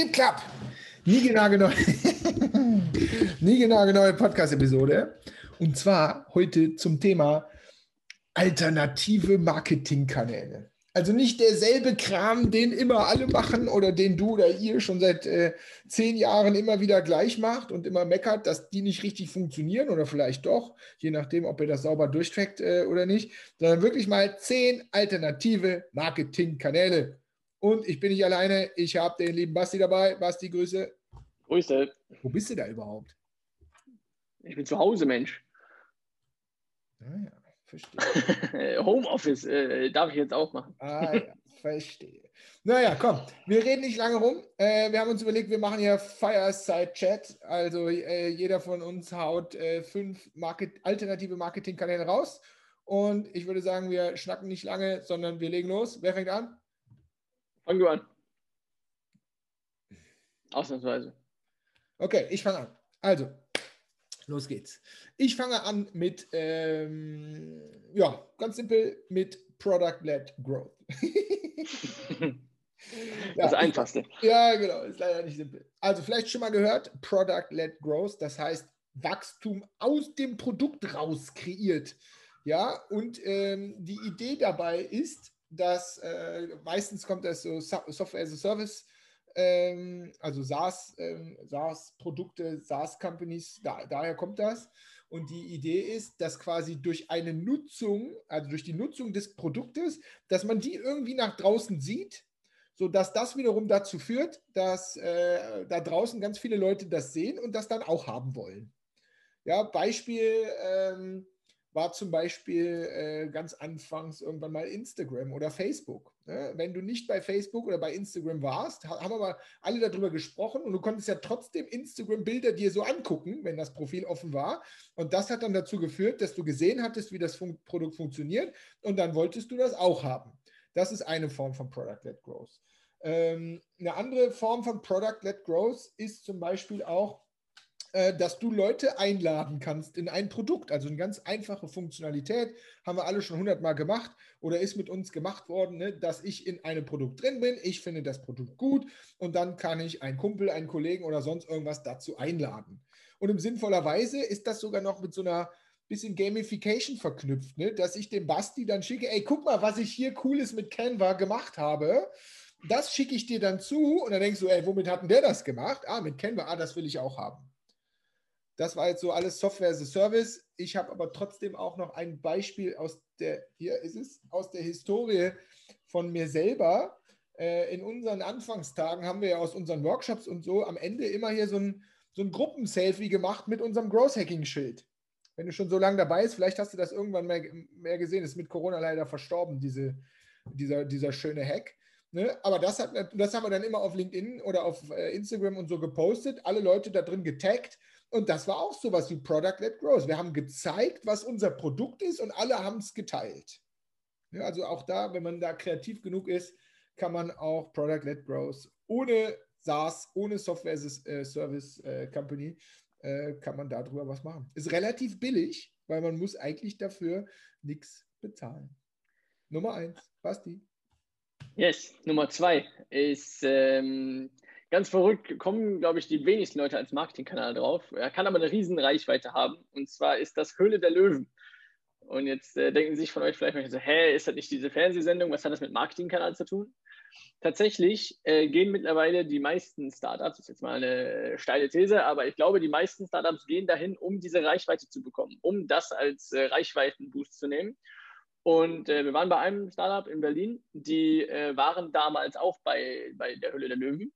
It Club. Nie genau genau. Nie Podcast-Episode. Und zwar heute zum Thema alternative Marketingkanäle. Also nicht derselbe Kram, den immer alle machen oder den du oder ihr schon seit äh, zehn Jahren immer wieder gleich macht und immer meckert, dass die nicht richtig funktionieren oder vielleicht doch, je nachdem, ob ihr das sauber durchtrackt äh, oder nicht, sondern wirklich mal zehn alternative Marketingkanäle. Und ich bin nicht alleine, ich habe den lieben Basti dabei. Basti, Grüße. Grüße. Wo bist du da überhaupt? Ich bin zu Hause, Mensch. Naja. Ah Verstehe. Homeoffice äh, darf ich jetzt auch machen. Ah ja, verstehe. Naja, komm, wir reden nicht lange rum. Äh, wir haben uns überlegt, wir machen hier Fireside Chat. Also äh, jeder von uns haut äh, fünf Market alternative Marketingkanäle raus. Und ich würde sagen, wir schnacken nicht lange, sondern wir legen los. Wer fängt an? Fang du an. Ausnahmsweise. Okay, ich fange an. Also, Los geht's. Ich fange an mit, ähm, ja, ganz simpel mit Product-Led Growth. das ja, Einfachste. Ja, genau, ist leider nicht simpel. Also vielleicht schon mal gehört, Product-Led Growth, das heißt Wachstum aus dem Produkt raus kreiert. Ja, und ähm, die Idee dabei ist, dass äh, meistens kommt das so Software as a Service ähm, also SaaS, ähm, SaaS-Produkte, SaaS-Companies, da, daher kommt das. Und die Idee ist, dass quasi durch eine Nutzung, also durch die Nutzung des Produktes, dass man die irgendwie nach draußen sieht, sodass das wiederum dazu führt, dass äh, da draußen ganz viele Leute das sehen und das dann auch haben wollen. Ja, Beispiel, ähm, war zum Beispiel äh, ganz anfangs irgendwann mal Instagram oder Facebook. Ne? Wenn du nicht bei Facebook oder bei Instagram warst, haben wir mal alle darüber gesprochen und du konntest ja trotzdem Instagram-Bilder dir so angucken, wenn das Profil offen war. Und das hat dann dazu geführt, dass du gesehen hattest, wie das Fun Produkt funktioniert und dann wolltest du das auch haben. Das ist eine Form von Product-Led Growth. Ähm, eine andere Form von Product-Led Growth ist zum Beispiel auch, dass du Leute einladen kannst in ein Produkt. Also eine ganz einfache Funktionalität, haben wir alle schon hundertmal gemacht oder ist mit uns gemacht worden, ne, dass ich in einem Produkt drin bin, ich finde das Produkt gut und dann kann ich einen Kumpel, einen Kollegen oder sonst irgendwas dazu einladen. Und in sinnvoller Weise ist das sogar noch mit so einer bisschen Gamification verknüpft, ne? dass ich dem Basti dann schicke, ey, guck mal, was ich hier Cooles mit Canva gemacht habe. Das schicke ich dir dann zu und dann denkst du, ey, womit hat denn der das gemacht? Ah, mit Canva, ah, das will ich auch haben. Das war jetzt so alles Software as a Service. Ich habe aber trotzdem auch noch ein Beispiel aus der, hier ist es, aus der Historie von mir selber. Äh, in unseren Anfangstagen haben wir ja aus unseren Workshops und so am Ende immer hier so ein, so ein Gruppenselfie gemacht mit unserem Growth Hacking Schild. Wenn du schon so lange dabei bist, vielleicht hast du das irgendwann mehr, mehr gesehen, ist mit Corona leider verstorben, diese, dieser, dieser schöne Hack. Ne? Aber das, hat, das haben wir dann immer auf LinkedIn oder auf äh, Instagram und so gepostet, alle Leute da drin getaggt und das war auch sowas wie Product-led Growth. Wir haben gezeigt, was unser Produkt ist und alle haben es geteilt. Ja, also auch da, wenn man da kreativ genug ist, kann man auch Product-led Growth ohne SaaS, ohne Software a Service äh, Company, äh, kann man darüber was machen. Ist relativ billig, weil man muss eigentlich dafür nichts bezahlen. Nummer eins, Basti. Yes, Nummer zwei ist ähm, ganz verrückt kommen, glaube ich, die wenigsten Leute als Marketingkanal drauf. Er kann aber eine riesen Reichweite haben. Und zwar ist das Höhle der Löwen. Und jetzt äh, denken sich von euch vielleicht mal so, hä, ist das nicht diese Fernsehsendung? Was hat das mit Marketingkanal zu tun? Tatsächlich äh, gehen mittlerweile die meisten Startups, das ist jetzt mal eine steile These, aber ich glaube, die meisten Startups gehen dahin, um diese Reichweite zu bekommen, um das als äh, Reichweitenboost zu nehmen. Und äh, wir waren bei einem Startup in Berlin, die äh, waren damals auch bei, bei der Höhle der Löwen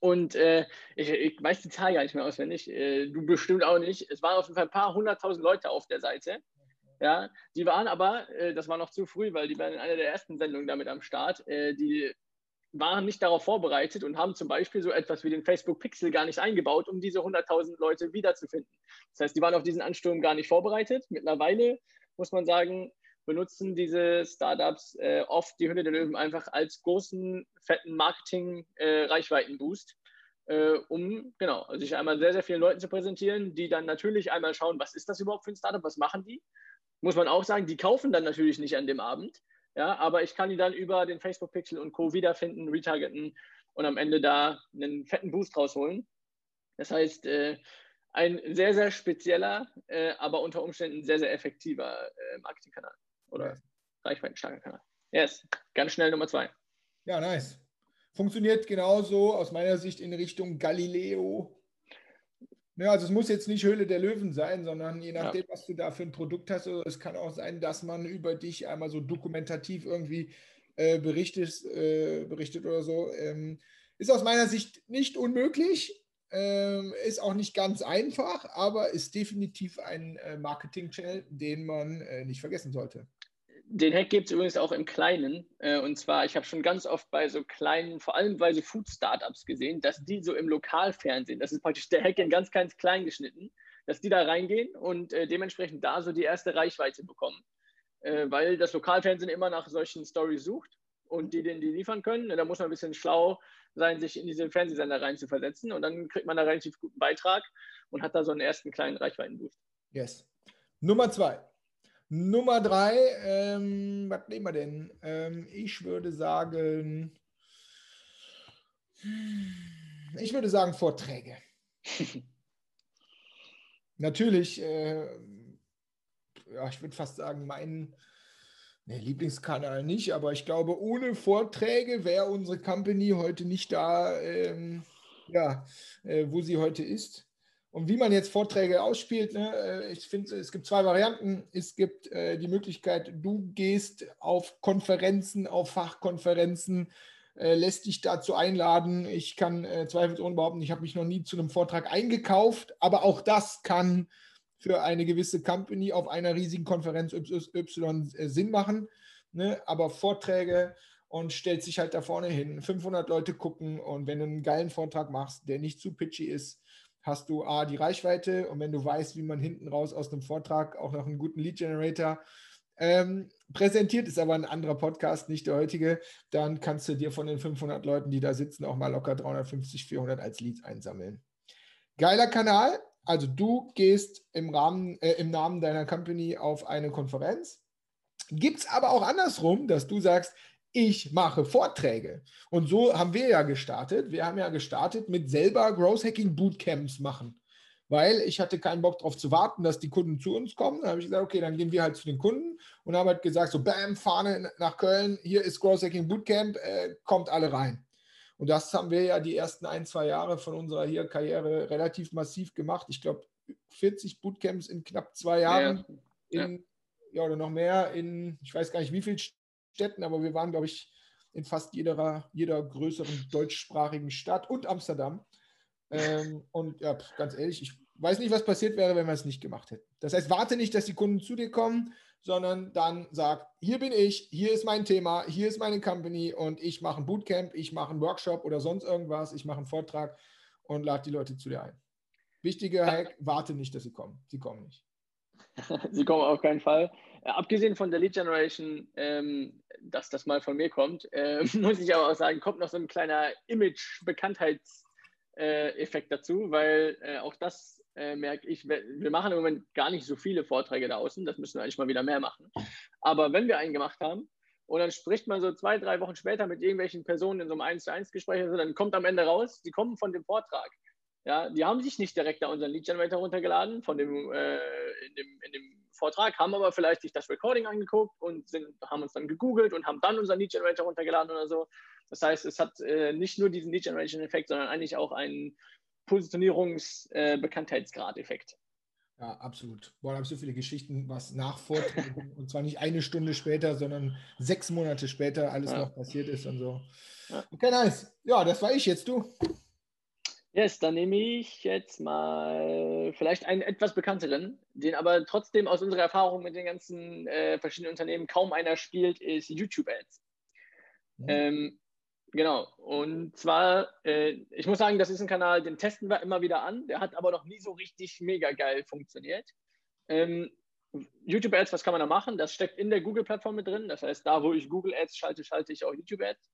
und äh, ich, ich, weiß die Zahl gar nicht mehr auswendig, äh, du bestimmt auch nicht. Es waren auf jeden Fall ein paar hunderttausend Leute auf der Seite. Ja, die waren aber, äh, das war noch zu früh, weil die waren in einer der ersten Sendungen damit am Start, äh, die waren nicht darauf vorbereitet und haben zum Beispiel so etwas wie den Facebook Pixel gar nicht eingebaut, um diese hunderttausend Leute wiederzufinden. Das heißt, die waren auf diesen Ansturm gar nicht vorbereitet. Mittlerweile muss man sagen, benutzen diese Startups äh, oft die Hülle der Löwen einfach als großen, fetten Marketing-Reichweiten-Boost, äh, äh, um genau, sich einmal sehr, sehr vielen Leuten zu präsentieren, die dann natürlich einmal schauen, was ist das überhaupt für ein Startup, was machen die? Muss man auch sagen, die kaufen dann natürlich nicht an dem Abend, ja, aber ich kann die dann über den Facebook Pixel und Co. wiederfinden, retargeten und am Ende da einen fetten Boost rausholen. Das heißt, äh, ein sehr, sehr spezieller, äh, aber unter Umständen sehr, sehr effektiver äh, Marketingkanal oder reichweitenstarker Kanal. Yes, ganz schnell Nummer zwei. Ja, nice. Funktioniert genauso aus meiner Sicht in Richtung Galileo. Ja, also es muss jetzt nicht Höhle der Löwen sein, sondern je nachdem, ja. was du da für ein Produkt hast, also es kann auch sein, dass man über dich einmal so dokumentativ irgendwie äh, berichtet, äh, berichtet oder so. Ähm, ist aus meiner Sicht nicht unmöglich, ähm, ist auch nicht ganz einfach, aber ist definitiv ein äh, Marketing-Channel, den man äh, nicht vergessen sollte. Den Hack gibt es übrigens auch im Kleinen. Äh, und zwar, ich habe schon ganz oft bei so kleinen, vor allem bei so Food-Startups gesehen, dass die so im Lokalfernsehen, das ist praktisch der Hack in ganz, ganz klein geschnitten, dass die da reingehen und äh, dementsprechend da so die erste Reichweite bekommen. Äh, weil das Lokalfernsehen immer nach solchen Stories sucht und die denen die liefern können. Da muss man ein bisschen schlau sein, sich in diese Fernsehsender rein zu versetzen und dann kriegt man da relativ guten Beitrag und hat da so einen ersten kleinen Reichweitenboost. Yes. Nummer zwei. Nummer drei, ähm, was nehmen wir denn? Ähm, ich würde sagen, ich würde sagen Vorträge. Natürlich, äh, ja, ich würde fast sagen, mein Nee, Lieblingskanal nicht, aber ich glaube, ohne Vorträge wäre unsere Company heute nicht da, ähm, ja, äh, wo sie heute ist. Und wie man jetzt Vorträge ausspielt, ne, äh, ich finde, es gibt zwei Varianten. Es gibt äh, die Möglichkeit, du gehst auf Konferenzen, auf Fachkonferenzen, äh, lässt dich dazu einladen. Ich kann äh, zweifelsohne behaupten, ich habe mich noch nie zu einem Vortrag eingekauft, aber auch das kann für eine gewisse Company auf einer riesigen Konferenz Y äh, Sinn machen. Ne? Aber Vorträge und stellt sich halt da vorne hin. 500 Leute gucken und wenn du einen geilen Vortrag machst, der nicht zu pitchy ist, hast du A, die Reichweite und wenn du weißt, wie man hinten raus aus einem Vortrag auch noch einen guten Lead Generator ähm, präsentiert, ist aber ein anderer Podcast, nicht der heutige, dann kannst du dir von den 500 Leuten, die da sitzen, auch mal locker 350, 400 als Leads einsammeln. Geiler Kanal, also du gehst im, Rahmen, äh, im Namen deiner Company auf eine Konferenz. Gibt es aber auch andersrum, dass du sagst, ich mache Vorträge. Und so haben wir ja gestartet. Wir haben ja gestartet mit selber Growth Hacking Bootcamps machen. Weil ich hatte keinen Bock darauf zu warten, dass die Kunden zu uns kommen. Dann habe ich gesagt, okay, dann gehen wir halt zu den Kunden und haben halt gesagt, so bam, Fahne nach Köln, hier ist Growth Hacking Bootcamp, äh, kommt alle rein. Und das haben wir ja die ersten ein, zwei Jahre von unserer hier Karriere relativ massiv gemacht. Ich glaube, 40 Bootcamps in knapp zwei Jahren. Ja. In, ja. ja, oder noch mehr in, ich weiß gar nicht wie vielen Städten, aber wir waren, glaube ich, in fast jeder, jeder größeren deutschsprachigen Stadt und Amsterdam. Ähm, und ja, ganz ehrlich, ich weiß nicht, was passiert wäre, wenn wir es nicht gemacht hätten. Das heißt, warte nicht, dass die Kunden zu dir kommen, sondern dann sag, hier bin ich, hier ist mein Thema, hier ist meine Company und ich mache ein Bootcamp, ich mache einen Workshop oder sonst irgendwas, ich mache einen Vortrag und lade die Leute zu dir ein. Wichtiger Hack, warte nicht, dass sie kommen. Sie kommen nicht. sie kommen auf keinen Fall. Äh, abgesehen von der Lead Generation, ähm, dass das mal von mir kommt, äh, muss ich aber auch sagen, kommt noch so ein kleiner Image-Bekanntheitseffekt äh, dazu, weil äh, auch das äh, merke ich, wir machen im Moment gar nicht so viele Vorträge da außen, das müssen wir eigentlich mal wieder mehr machen. Aber wenn wir einen gemacht haben, und dann spricht man so zwei, drei Wochen später mit irgendwelchen Personen in so einem 1 zu 1 Gespräch, also dann kommt am Ende raus, die kommen von dem Vortrag. Ja, die haben sich nicht direkt da unseren Lead Generator runtergeladen von dem, äh, in, dem, in dem Vortrag, haben aber vielleicht sich das Recording angeguckt und sind, haben uns dann gegoogelt und haben dann unseren Lead Generator runtergeladen oder so. Das heißt, es hat äh, nicht nur diesen Lead Generation Effekt, sondern eigentlich auch einen Positionierungs-Bekanntheitsgrad-Effekt. Äh, ja, absolut. Boah, da habe ich so viele Geschichten, was nach Vorträgen und zwar nicht eine Stunde später, sondern sechs Monate später alles ja. noch passiert ist und so. Ja. Okay, nice. Ja, das war ich jetzt, du. Yes, dann nehme ich jetzt mal vielleicht einen etwas bekannteren, den aber trotzdem aus unserer Erfahrung mit den ganzen äh, verschiedenen Unternehmen kaum einer spielt, ist YouTube Ads. Mhm. Ähm, Genau. Und zwar, äh, ich muss sagen, das ist ein Kanal, den testen wir immer wieder an. Der hat aber noch nie so richtig mega geil funktioniert. Ähm, YouTube Ads, was kann man da machen? Das steckt in der Google-Plattform mit drin. Das heißt, da, wo ich Google Ads schalte, schalte ich auch YouTube Ads.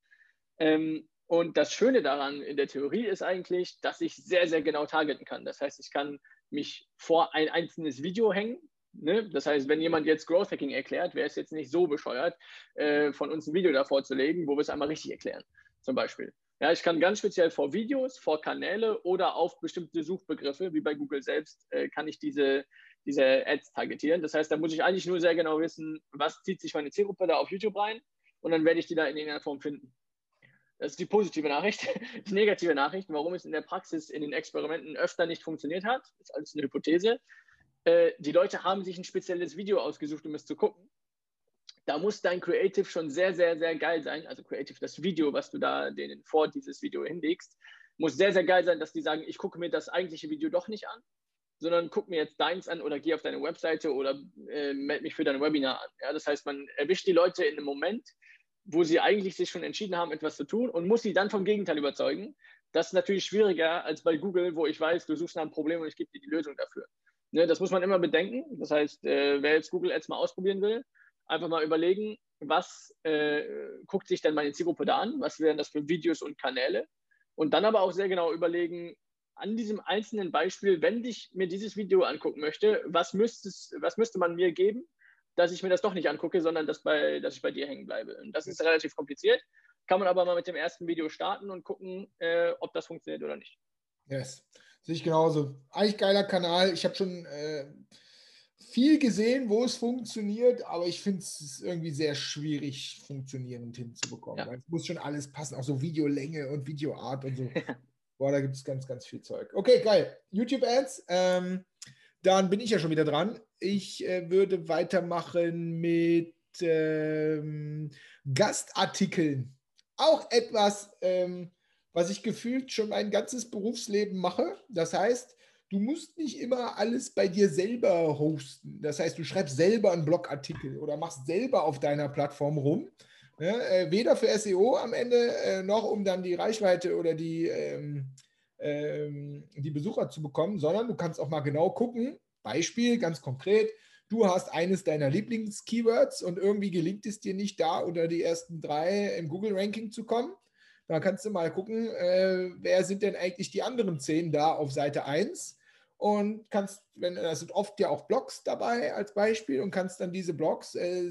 Ähm, und das Schöne daran in der Theorie ist eigentlich, dass ich sehr, sehr genau targeten kann. Das heißt, ich kann mich vor ein einzelnes Video hängen. Ne? Das heißt, wenn jemand jetzt Growth Hacking erklärt, wäre es jetzt nicht so bescheuert, äh, von uns ein Video davor zu legen, wo wir es einmal richtig erklären zum Beispiel. Ja, ich kann ganz speziell vor Videos, vor Kanäle oder auf bestimmte Suchbegriffe, wie bei Google selbst, äh, kann ich diese, diese Ads targetieren. Das heißt, da muss ich eigentlich nur sehr genau wissen, was zieht sich meine Zielgruppe da auf YouTube rein und dann werde ich die da in irgendeiner Form finden. Das ist die positive Nachricht. Die negative Nachricht, warum es in der Praxis in den Experimenten öfter nicht funktioniert hat, ist alles eine Hypothese. Äh, die Leute haben sich ein spezielles Video ausgesucht, um es zu gucken da muss dein Creative schon sehr, sehr, sehr geil sein. Also Creative, das Video, was du da denen vor dieses Video hinlegst, muss sehr, sehr geil sein, dass die sagen, ich gucke mir das eigentliche Video doch nicht an, sondern guck mir jetzt deins an oder geh auf deine Webseite oder äh, melde mich für dein Webinar an. Ja, das heißt, man erwischt die Leute in einem Moment, wo sie eigentlich sich schon entschieden haben, etwas zu tun und muss sie dann vom Gegenteil überzeugen. Das ist natürlich schwieriger als bei Google, wo ich weiß, du suchst nach einem Problem und ich gebe dir die Lösung dafür. Ne, das muss man immer bedenken. Das heißt, äh, wer jetzt Google Ads mal ausprobieren will, einfach mal überlegen, was äh, guckt sich denn meine Zielgruppe da an, was wären das für Videos und Kanäle und dann aber auch sehr genau überlegen, an diesem einzelnen Beispiel, wenn ich mir dieses Video angucken möchte, was, was müsste man mir geben, dass ich mir das doch nicht angucke, sondern dass, bei, dass ich bei dir hängen bleibe. Und das ist relativ kompliziert, kann man aber mal mit dem ersten Video starten und gucken, äh, ob das funktioniert oder nicht. Yes, sehe ich genauso. Eigentlich geiler Kanal. Ich habe schon äh, viel gesehen, wo es funktioniert, aber ich finde es irgendwie sehr schwierig, funktionierend hinzubekommen. Ja. Es muss schon alles passen, auch so Videolänge und Videoart und so. Boah, da gibt es ganz, ganz viel Zeug. Okay, geil. YouTube-Ads. Ähm, dann bin ich ja schon wieder dran. Ich äh, würde weitermachen mit ähm, Gastartikeln. Auch etwas, ähm, was ich gefühlt schon mein ganzes Berufsleben mache. Das heißt, du musst nicht immer alles bei dir selber hosten. Das heißt, du schreibst selber einen Blogartikel oder machst selber auf deiner Plattform rum. Ja, äh, weder für SEO am Ende äh, noch um dann die Reichweite oder die, ähm, ähm, die Besucher zu bekommen, sondern du kannst auch mal genau gucken. Beispiel ganz konkret. Du hast eines deiner Lieblings-Keywords und irgendwie gelingt es dir nicht da unter die ersten drei im Google-Ranking zu kommen. Da kannst du mal gucken, äh, wer sind denn eigentlich die anderen zehn da auf Seite 1 und kannst, wenn da sind oft ja auch Blogs dabei als Beispiel und kannst dann diese Blogs, äh,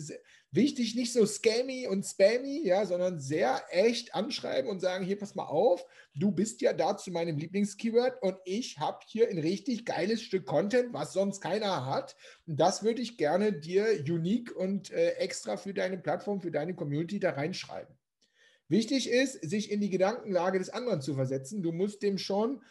wichtig, nicht so scammy und spammy, ja, sondern sehr echt anschreiben und sagen, hier, pass mal auf, du bist ja da zu meinem Lieblingskeyword und ich habe hier ein richtig geiles Stück Content, was sonst keiner hat. Und das würde ich gerne dir unique und äh, extra für deine Plattform, für deine Community da reinschreiben. Wichtig ist, sich in die Gedankenlage des anderen zu versetzen. Du musst dem schon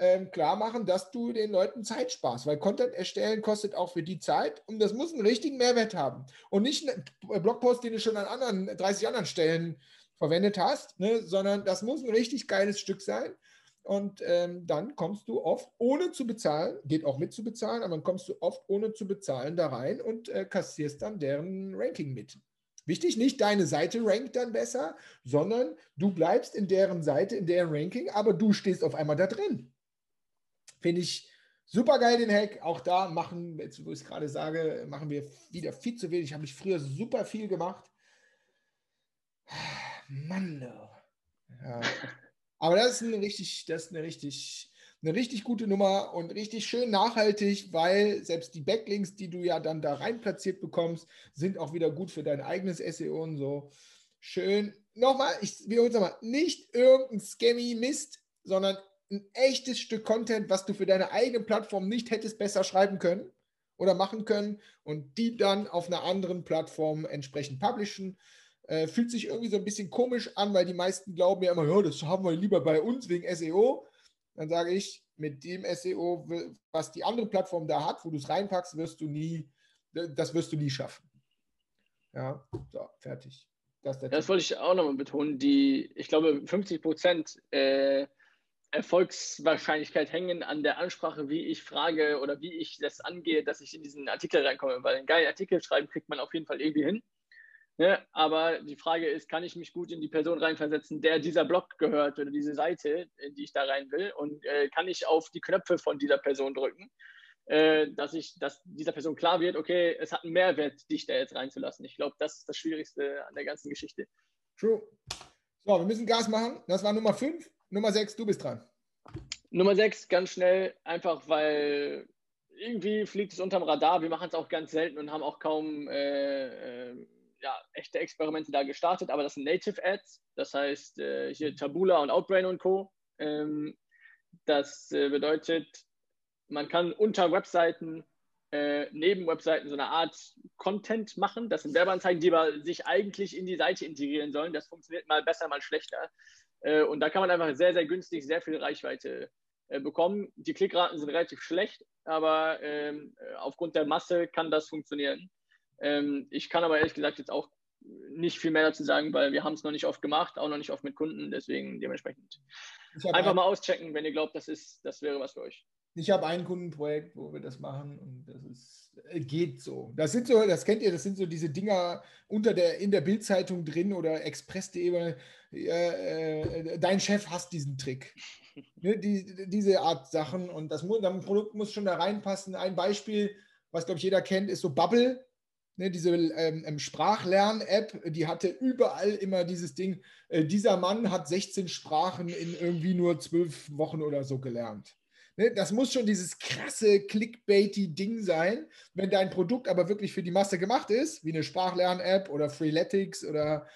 ähm, klar machen, dass du den Leuten Zeit sparst, weil Content erstellen kostet auch für die Zeit und das muss einen richtigen Mehrwert haben und nicht einen Blogpost, den du schon an anderen 30 anderen Stellen verwendet hast, ne, sondern das muss ein richtig geiles Stück sein. Und ähm, dann kommst du oft ohne zu bezahlen, geht auch mit zu bezahlen, aber dann kommst du oft ohne zu bezahlen da rein und äh, kassierst dann deren Ranking mit. Wichtig, nicht deine Seite rankt dann besser, sondern du bleibst in deren Seite, in deren Ranking, aber du stehst auf einmal da drin. Finde ich super geil, den Hack. Auch da machen, jetzt wo ich es gerade sage, machen wir wieder viel zu wenig. Habe ich früher super viel gemacht. Mann, ja. Aber das ist eine richtig, das ist eine richtig, eine richtig gute Nummer und richtig schön nachhaltig, weil selbst die Backlinks, die du ja dann da rein platziert bekommst, sind auch wieder gut für dein eigenes SEO und so. Schön. Nochmal, ich wiederhole es nochmal, nicht irgendein Scammy Mist, sondern ein echtes Stück Content, was du für deine eigene Plattform nicht hättest besser schreiben können oder machen können und die dann auf einer anderen Plattform entsprechend publishen. Äh, fühlt sich irgendwie so ein bisschen komisch an, weil die meisten glauben ja immer, ja, das haben wir lieber bei uns wegen SEO. Dann sage ich, mit dem SEO, was die andere Plattform da hat, wo du es reinpackst, wirst du nie, das wirst du nie schaffen. Ja, so, fertig. Das, das wollte ich auch nochmal betonen. Die, ich glaube, 50 Prozent äh, Erfolgswahrscheinlichkeit hängen an der Ansprache, wie ich frage oder wie ich das angehe, dass ich in diesen Artikel reinkomme. Weil einen geilen Artikel schreiben kriegt man auf jeden Fall irgendwie hin. Ne? Aber die Frage ist, kann ich mich gut in die Person reinversetzen, der dieser Blog gehört oder diese Seite, in die ich da rein will? Und äh, kann ich auf die Knöpfe von dieser Person drücken, äh, dass, ich, dass dieser Person klar wird, okay, es hat einen Mehrwert, dich da jetzt reinzulassen. Ich glaube, das ist das Schwierigste an der ganzen Geschichte. True. So, wir müssen Gas machen. Das war Nummer 5. Nummer 6, du bist dran. Nummer 6, ganz schnell, einfach weil irgendwie fliegt es unterm Radar. Wir machen es auch ganz selten und haben auch kaum äh, äh, ja, echte Experimente da gestartet, aber das sind Native Ads, das heißt äh, hier Tabula und Outbrain und Co. Ähm, das äh, bedeutet, man kann unter Webseiten, äh, neben Webseiten so eine Art Content machen. Das sind Werbeanzeigen, die aber sich eigentlich in die Seite integrieren sollen. Das funktioniert mal besser, mal schlechter. Äh, und da kann man einfach sehr, sehr günstig sehr viel Reichweite äh, bekommen. Die Klickraten sind relativ schlecht, aber ähm, aufgrund der Masse kann das funktionieren. Ähm, ich kann aber ehrlich gesagt jetzt auch nicht viel mehr dazu sagen, weil wir haben es noch nicht oft gemacht, auch noch nicht oft mit Kunden, deswegen dementsprechend einfach mal auschecken, wenn ihr glaubt, das ist, das wäre was für euch. Ich habe ein Kundenprojekt, wo wir das machen und das ist, äh, geht so. Das sind so, das kennt ihr, das sind so diese Dinger unter der, in der Bildzeitung drin oder Express.de. Äh, äh, dein Chef hasst diesen Trick. ne, die, diese Art Sachen und das das Produkt muss schon da reinpassen. Ein Beispiel, was glaube ich jeder kennt, ist so Bubble. Ne, diese ähm, ähm, Sprachlern-App, die hatte überall immer dieses Ding, äh, dieser Mann hat 16 Sprachen in irgendwie nur zwölf Wochen oder so gelernt. Ne, das muss schon dieses krasse clickbaity Ding sein. Wenn dein Produkt aber wirklich für die Masse gemacht ist, wie eine Sprachlern-App oder Freeletics oder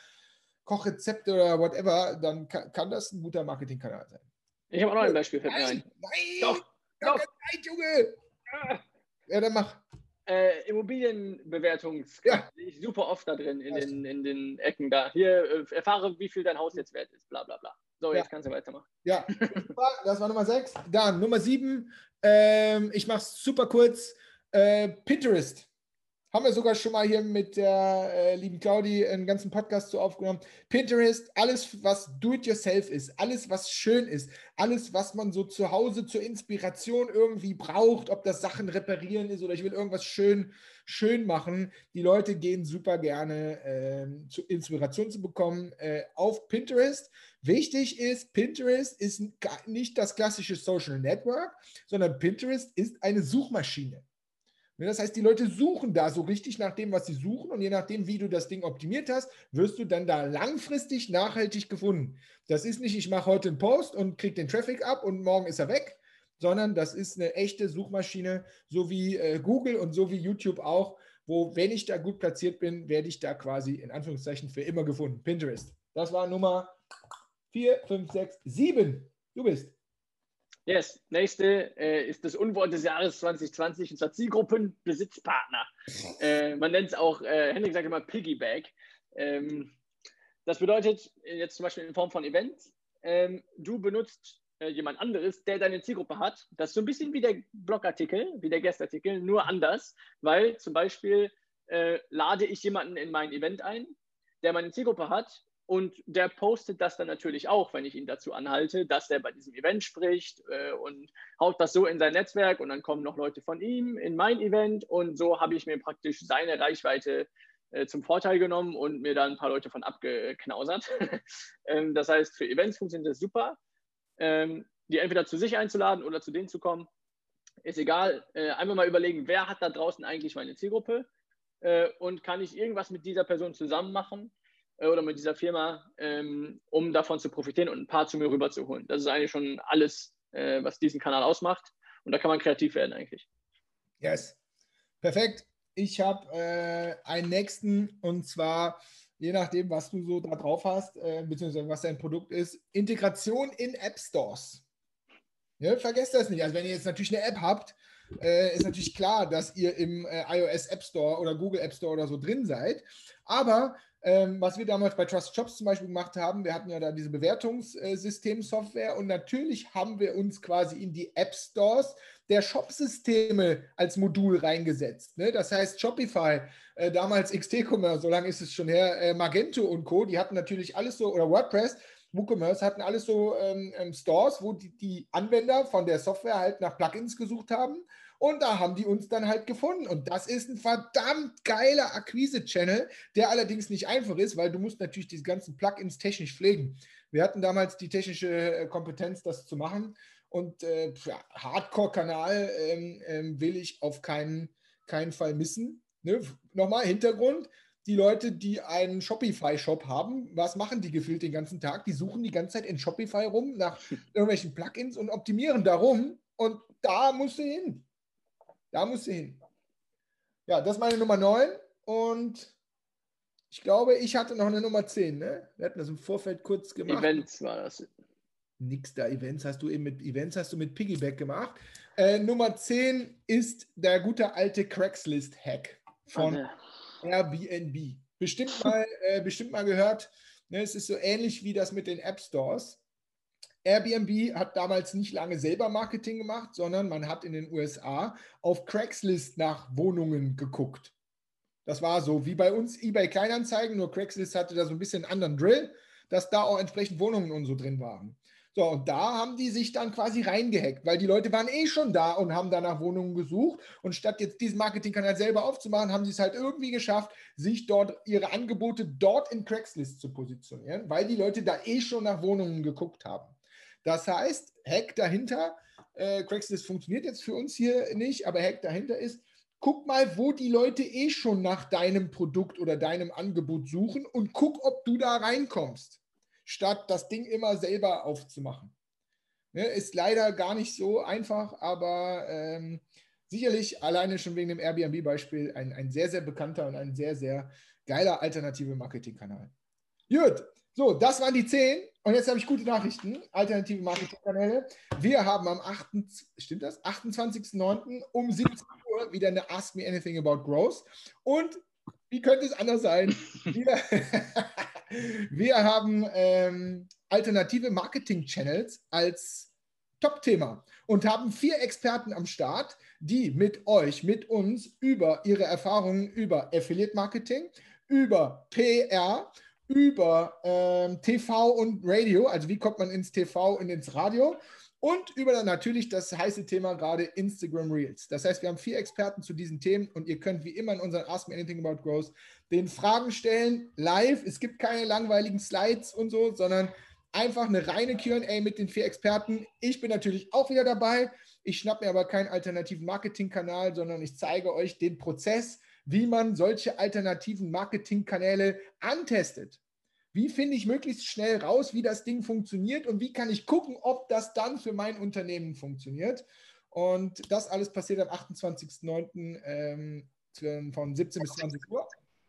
Kochrezepte oder whatever, dann kann, kann das ein guter Marketingkanal sein. Ich habe auch noch ein Beispiel für Nein, nein, doch, doch. Zeit, Junge. Ja, dann mach. Äh, Immobilienbewertungs ja. sehe ich super oft da drin in den, in den Ecken da. Hier, äh, erfahre, wie viel dein Haus jetzt wert ist, bla bla bla. So, jetzt kannst du weitermachen. Ja, das war Nummer 6. Dann Nummer 7. Ähm, ich mache es super kurz. Äh, Pinterest. Haben wir sogar schon mal hier mit der äh, lieben Claudi einen ganzen Podcast zu aufgenommen. Pinterest, alles, was do-it-yourself ist, alles, was schön ist, alles, was man so zu Hause zur Inspiration irgendwie braucht, ob das Sachen reparieren ist oder ich will irgendwas schön, schön machen. Die Leute gehen super gerne, äh, zu Inspiration zu bekommen, äh, auf Pinterest. Wichtig ist, Pinterest ist nicht das klassische Social Network, sondern Pinterest ist eine Suchmaschine. Ne, das heißt, die Leute suchen da so richtig nach dem, was sie suchen und je nachdem, wie du das Ding optimiert hast, wirst du dann da langfristig nachhaltig gefunden. Das ist nicht, ich mache heute einen Post und kriege den Traffic ab und morgen ist er weg, sondern das ist eine echte Suchmaschine, so wie äh, Google und so wie YouTube auch, wo, wenn ich da gut platziert bin, werde ich da quasi in Anführungszeichen für immer gefunden. Pinterest. Das war Nummer 4, 5, 6, 7. Du bist. Yes, nächste äh, ist das Unwort des Jahres 2020 und zwar Zielgruppenbesitzpartner. Äh, man nennt es auch, äh, Henrik sagt immer Piggyback. Ähm, das bedeutet jetzt zum Beispiel in Form von Events, ähm, du benutzt äh, jemand anderes, der deine Zielgruppe hat. Das ist so ein bisschen wie der Blogartikel, wie der Gastartikel, nur anders, weil zum Beispiel äh, lade ich jemanden in mein Event ein, der meine Zielgruppe hat und der postet das dann natürlich auch, wenn ich ihn dazu anhalte, dass er bei diesem Event spricht äh, und haut das so in sein Netzwerk und dann kommen noch Leute von ihm in mein Event und so habe ich mir praktisch seine Reichweite äh, zum Vorteil genommen und mir da ein paar Leute von abgeknausert. ähm, das heißt, für Events funktioniert das super. Ähm, die entweder zu sich einzuladen oder zu denen zu kommen, ist egal. Äh, einmal mal überlegen, wer hat da draußen eigentlich meine Zielgruppe äh, und kann ich irgendwas mit dieser Person zusammen machen äh, oder mit dieser Firma, ähm, um davon zu profitieren und ein paar zu mir rüberzuholen. Das ist eigentlich schon alles, äh, was diesen Kanal ausmacht. Und da kann man kreativ werden eigentlich. Yes. Perfekt. Ich habe äh, einen nächsten und zwar, je nachdem, was du so da drauf hast, äh, beziehungsweise was dein Produkt ist, Integration in App Stores. Ja, vergesst das nicht. Also wenn ihr jetzt natürlich eine App habt, äh, ist natürlich klar, dass ihr im äh, iOS App Store oder Google App Store oder so drin seid. Aber ähm, was wir damals bei Trust Shops zum Beispiel gemacht haben, wir hatten ja da diese Bewertungssystem-Software und natürlich haben wir uns quasi in die App Stores der Shop-Systeme als Modul reingesetzt. Ne? Das heißt, Shopify, äh, damals XT-Commerce, so lange ist es schon her, äh, Magento und Co., die hatten natürlich alles so, oder WordPress, WooCommerce hatten alles so ähm, ähm, Stores, wo die, die Anwender von der Software halt nach Plugins gesucht haben und da haben die uns dann halt gefunden. Und das ist ein verdammt geiler Akquise-Channel, der allerdings nicht einfach ist, weil du musst natürlich diese ganzen Plugins technisch pflegen. Wir hatten damals die technische äh, Kompetenz, das zu machen. Und äh, Hardcore-Kanal ähm, ähm, will ich auf keinen, keinen Fall missen. Ne? Nochmal Hintergrund. Die Leute, die einen Shopify-Shop haben, was machen die gefühlt den ganzen Tag? Die suchen die ganze Zeit in Shopify rum nach irgendwelchen Plugins und optimieren darum. Und da musst du hin. Da muss sie hin. Ja, das ist meine Nummer 9 und Ich glaube, ich hatte noch eine Nummer 10, ne? Wir hatten das im Vorfeld kurz gemacht. Events war das. Nix da, Events hast du eben mit Events hast du mit Piggyback gemacht. Äh, Nummer 10 ist der gute alte Craigslist-Hack von Ah, Airbnb. Bestimmt mal, äh, bestimmt mal gehört. Ne, es ist so ähnlich wie das mit den App Stores. Airbnb hat damals nicht lange selber Marketing gemacht, sondern man hat in den USA auf Craigslist nach Wohnungen geguckt. Das war so wie bei uns eBay Kleinanzeigen, nur Craigslist hatte da so ein bisschen einen anderen Drill, dass da auch entsprechend Wohnungen und so drin waren. So, und da haben die sich dann quasi reingehackt, weil die Leute waren eh schon da und haben da nach Wohnungen gesucht. Und statt jetzt diesen Marketingkanal selber aufzumachen, haben sie es halt irgendwie geschafft, sich dort ihre Angebote dort in Craigslist zu positionieren, weil die Leute da eh schon nach Wohnungen geguckt haben. Das heißt, Hack dahinter, äh, Craigslist funktioniert jetzt für uns hier nicht, aber Hack dahinter ist, guck mal, wo die Leute eh schon nach deinem Produkt oder deinem Angebot suchen und guck, ob du da reinkommst statt das Ding immer selber aufzumachen. Ne, ist leider gar nicht so einfach, aber ähm, sicherlich alleine schon wegen dem Airbnb-Beispiel ein, ein sehr, sehr bekannter und ein sehr, sehr geiler alternative Marketingkanal. Gut, so, das waren die 10. Und jetzt habe ich gute Nachrichten. Alternative Marketingkanäle. Wir haben am 8. Stimmt das? 28.09. um 17 Uhr wieder eine Ask Me Anything About Growth. Und wie könnte es anders sein? Wir, wir haben ähm, alternative Marketing-Channels als Top-Thema und haben vier Experten am Start, die mit euch, mit uns über ihre Erfahrungen über Affiliate-Marketing, über PR, über ähm, TV und Radio, also wie kommt man ins TV und ins Radio und über natürlich das heiße Thema gerade Instagram Reels. Das heißt, wir haben vier Experten zu diesen Themen und ihr könnt wie immer in unseren Ask Me Anything About Growth den Fragen stellen, live. Es gibt keine langweiligen Slides und so, sondern einfach eine reine QA mit den vier Experten. Ich bin natürlich auch wieder dabei. Ich schnapp mir aber keinen alternativen Marketingkanal, sondern ich zeige euch den Prozess, wie man solche alternativen Marketingkanäle antestet. Wie finde ich möglichst schnell raus, wie das Ding funktioniert und wie kann ich gucken, ob das dann für mein Unternehmen funktioniert? Und das alles passiert am 28.09. Ähm, von 17 bis 20 Uhr.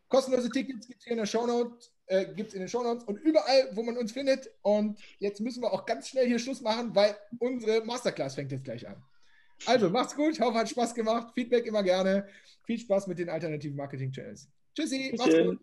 Kostenlose Tickets gibt es hier in der Shownote, äh, gibt es in den Shownotes und überall, wo man uns findet. Und jetzt müssen wir auch ganz schnell hier Schluss machen, weil unsere Masterclass fängt jetzt gleich an. Also macht's gut, ich hoffe, hat Spaß gemacht. Feedback immer gerne. Viel Spaß mit den alternativen Marketing-Channels. Tschüssi, macht's gut.